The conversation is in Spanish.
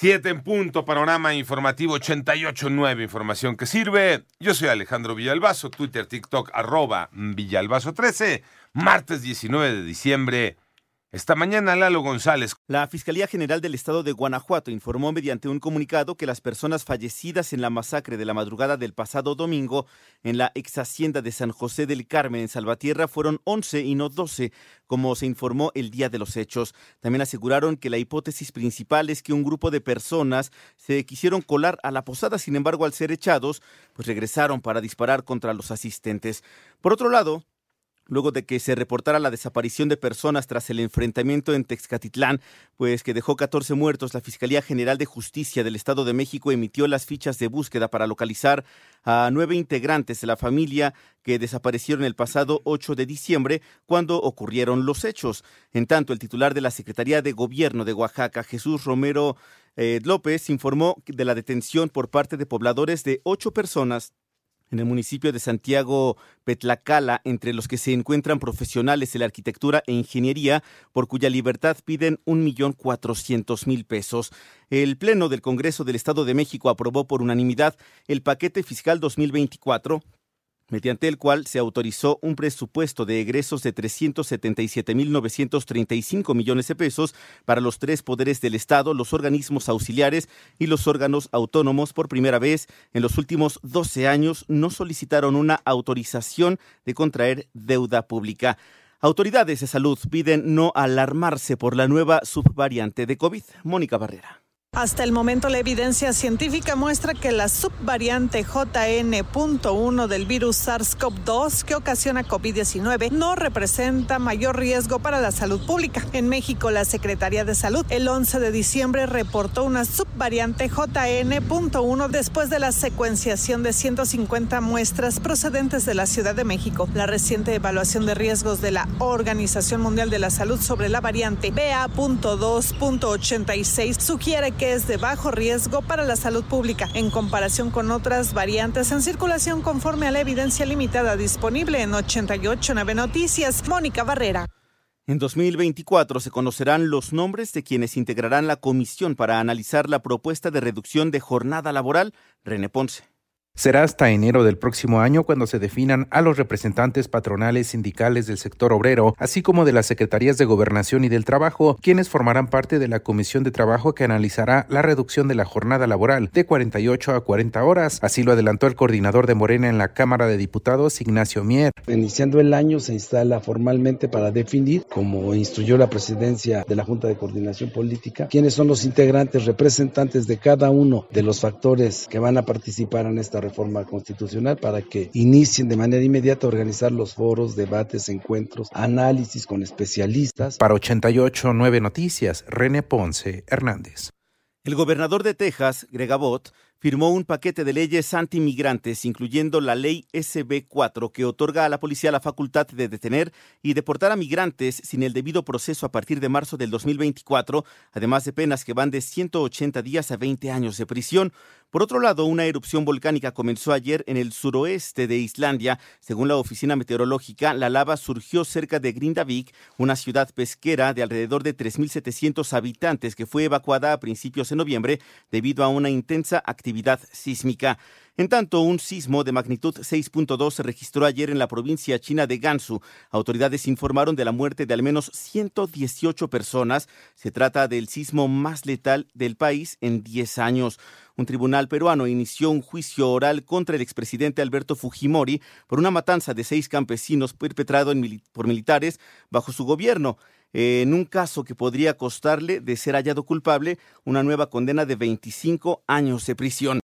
Siete en punto, panorama informativo 88.9, información que sirve. Yo soy Alejandro Villalbazo, Twitter, TikTok, arroba Villalbazo13, martes 19 de diciembre esta mañana, Lalo González. La Fiscalía General del Estado de Guanajuato informó mediante un comunicado que las personas fallecidas en la masacre de la madrugada del pasado domingo en la ex hacienda de San José del Carmen en Salvatierra fueron 11 y no 12, como se informó el día de los hechos. También aseguraron que la hipótesis principal es que un grupo de personas se quisieron colar a la posada, sin embargo, al ser echados, pues regresaron para disparar contra los asistentes. Por otro lado, luego de que se reportara la desaparición de personas tras el enfrentamiento en Texcatitlán, pues que dejó 14 muertos, la Fiscalía General de Justicia del Estado de México emitió las fichas de búsqueda para localizar a nueve integrantes de la familia que desaparecieron el pasado 8 de diciembre cuando ocurrieron los hechos. En tanto, el titular de la Secretaría de Gobierno de Oaxaca, Jesús Romero eh, López, informó de la detención por parte de pobladores de ocho personas en el municipio de Santiago Petlacala, entre los que se encuentran profesionales de la arquitectura e ingeniería, por cuya libertad piden un millón cuatrocientos mil pesos. El Pleno del Congreso del Estado de México aprobó por unanimidad el paquete fiscal 2024 mediante el cual se autorizó un presupuesto de egresos de 377.935 millones de pesos para los tres poderes del Estado, los organismos auxiliares y los órganos autónomos. Por primera vez en los últimos 12 años no solicitaron una autorización de contraer deuda pública. Autoridades de salud piden no alarmarse por la nueva subvariante de COVID. Mónica Barrera. Hasta el momento la evidencia científica muestra que la subvariante JN.1 del virus SARS-CoV-2 que ocasiona COVID-19 no representa mayor riesgo para la salud pública. En México, la Secretaría de Salud el 11 de diciembre reportó una subvariante JN.1 después de la secuenciación de 150 muestras procedentes de la Ciudad de México. La reciente evaluación de riesgos de la Organización Mundial de la Salud sobre la variante BA.2.86 sugiere que es de bajo riesgo para la salud pública en comparación con otras variantes en circulación conforme a la evidencia limitada disponible en 889 Noticias. Mónica Barrera. En 2024 se conocerán los nombres de quienes integrarán la comisión para analizar la propuesta de reducción de jornada laboral. René Ponce. Será hasta enero del próximo año cuando se definan a los representantes patronales sindicales del sector obrero, así como de las secretarías de Gobernación y del Trabajo, quienes formarán parte de la Comisión de Trabajo que analizará la reducción de la jornada laboral de 48 a 40 horas. Así lo adelantó el coordinador de Morena en la Cámara de Diputados, Ignacio Mier. Iniciando el año se instala formalmente para definir, como instruyó la presidencia de la Junta de Coordinación Política, quiénes son los integrantes representantes de cada uno de los factores que van a participar en esta reforma constitucional para que inicien de manera inmediata a organizar los foros, debates, encuentros, análisis con especialistas. Para 88 9 Noticias, René Ponce Hernández. El gobernador de Texas, Greg Abbott, firmó un paquete de leyes antimigrantes, incluyendo la ley SB4, que otorga a la policía la facultad de detener y deportar a migrantes sin el debido proceso a partir de marzo del 2024, además de penas que van de 180 días a 20 años de prisión. Por otro lado, una erupción volcánica comenzó ayer en el suroeste de Islandia. Según la oficina meteorológica, la lava surgió cerca de Grindavik, una ciudad pesquera de alrededor de 3.700 habitantes que fue evacuada a principios de noviembre debido a una intensa actividad sísmica. En tanto, un sismo de magnitud 6.2 se registró ayer en la provincia china de Gansu. Autoridades informaron de la muerte de al menos 118 personas. Se trata del sismo más letal del país en 10 años. Un tribunal peruano inició un juicio oral contra el expresidente Alberto Fujimori por una matanza de seis campesinos perpetrado por militares bajo su gobierno en un caso que podría costarle, de ser hallado culpable, una nueva condena de 25 años de prisión.